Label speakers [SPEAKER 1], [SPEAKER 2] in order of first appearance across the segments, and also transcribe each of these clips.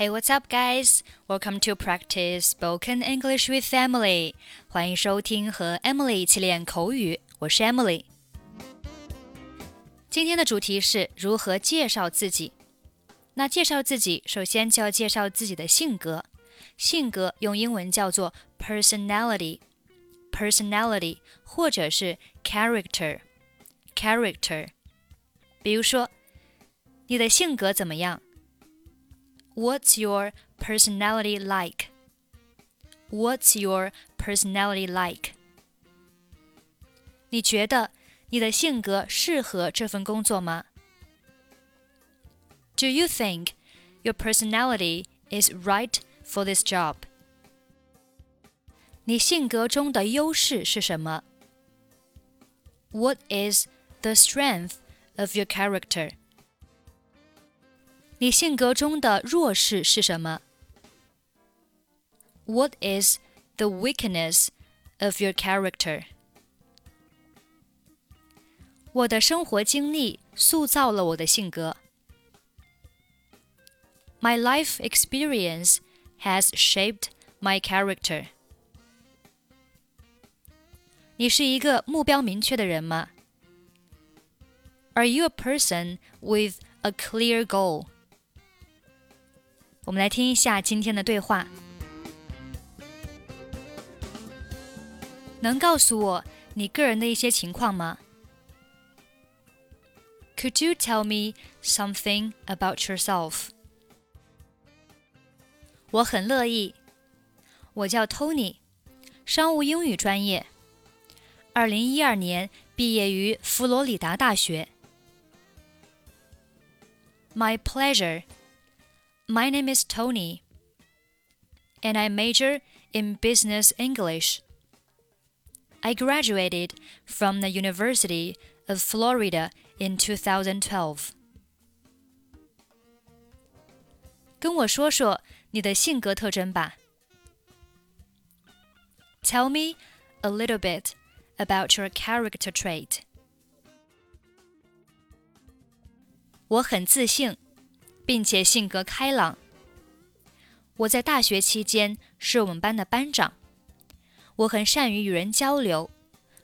[SPEAKER 1] Hey, what's up, guys? Welcome to practice spoken English with Emily. 欢迎收听和 Emily 一起练口语。我是 Emily。今天的主题是如何介绍自己。那介绍自己，首先就要介绍自己的性格。性格用英文叫做 personality，personality，或者是 character，character。比如说，你的性格怎么样 ？What's your personality like? What's your personality like? 你觉得你的性格适合这份工作吗？Do you think your personality is right for this job? 你性格中的优势是什么？What is the strength of your character? 你性格中的弱势是什么？What is the weakness of your character? 我的生活经历塑造了我的性格。My life experience has shaped my character. 你是一个目标明确的人吗？Are you a person with a clear goal? 我们来听一下今天的对话。能告诉我你个人的一些情况吗？Could you tell me something about yourself？我很乐意。我叫 Tony，商务英语专业，二零一二年毕业于佛罗里达大学。My pleasure. My name is Tony, and I major in business English. I graduated from the University of Florida in 2012. 跟我说说你的性格特征吧。Tell me a little bit about your character trait. 我很自信。 并且性格开朗。我在大学期间是我们班的班长，我很善于与人交流，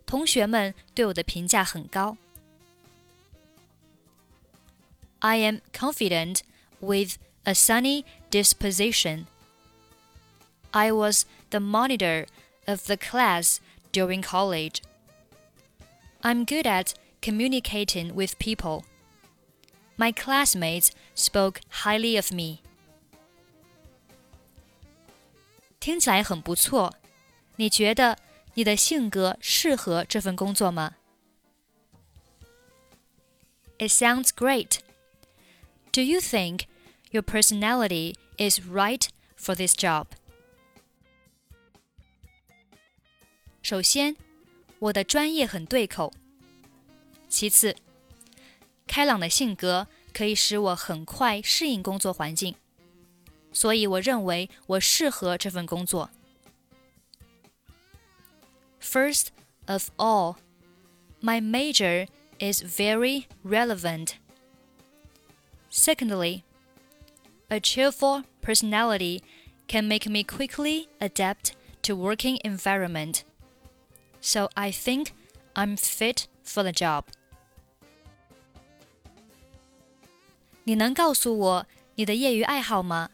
[SPEAKER 1] 同学们对我的评价很高。I am confident with a sunny disposition. I was the monitor of the class during college. I'm good at communicating with people. My classmates spoke highly of me. 听起来很不错。你觉得你的性格适合这份工作吗？It sounds great. Do you think your personality is right for this job? 首先，我的专业很对口。其次， 开朗的性格可以使我很快适应工作环境，所以我认为我适合这份工作。First of all, my major is very relevant. Secondly, a cheerful personality can make me quickly adapt to working environment. So I think I'm fit for the job. 你能告诉我你的业余爱好吗？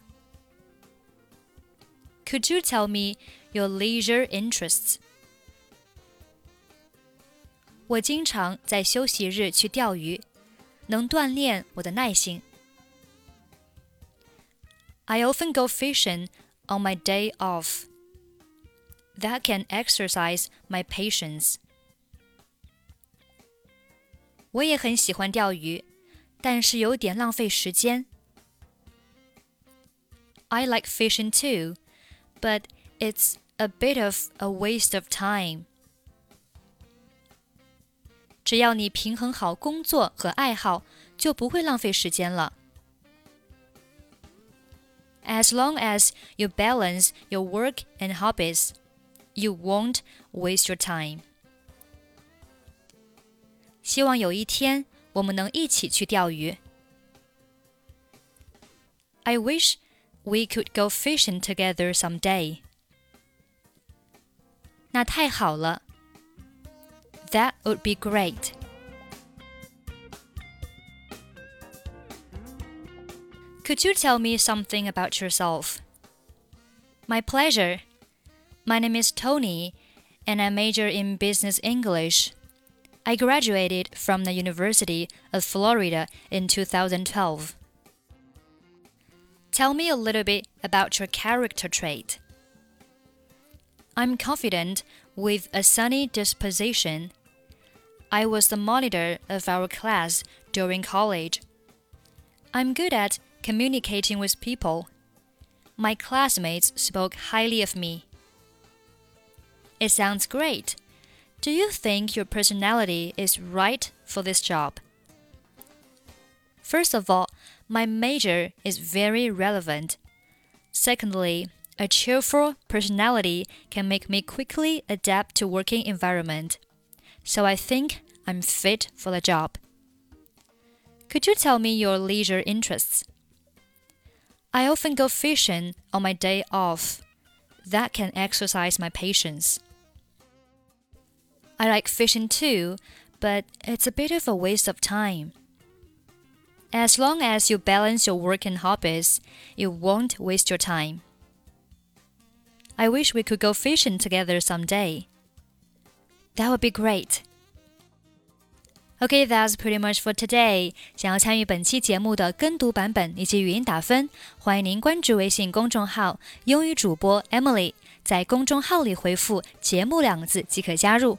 [SPEAKER 1] Could you tell me your leisure interests？我经常在休息日去钓鱼，能锻炼我的耐性。I often go fishing on my day off. That can exercise my patience. 我也很喜欢钓鱼。 但是有点浪费时间。I like fishing too, but it's a bit of a waste of time. 只要你平衡好工作和爱好，就不会浪费时间了。As long as you balance your work and hobbies, you won't waste your time. 希望有一天 我们能一起去钓鱼。I wish we could go fishing together someday. 那太好了。That would be great. Could you tell me something about yourself? My pleasure. My name is Tony, and I major in business English. I graduated from the University of Florida in 2012. Tell me a little bit about your character trait. I'm confident with a sunny disposition. I was the monitor of our class during college. I'm good at communicating with people. My classmates spoke highly of me. It sounds great. Do you think your personality is right for this job? First of all, my major is very relevant. Secondly, a cheerful personality can make me quickly adapt to working environment. So I think I'm fit for the job. Could you tell me your leisure interests? I often go fishing on my day off. That can exercise my patience. I like fishing too, but it's a bit of a waste of time. As long as you balance your work and hobbies, you won't waste your time. I wish we could go fishing together someday. That would be great. Okay, that's pretty much for today. 想要参与本期节目的跟读版本以及语音打分，欢迎您关注微信公众号“英语主播 Emily”，在公众号里回复“节目”两个字即可加入。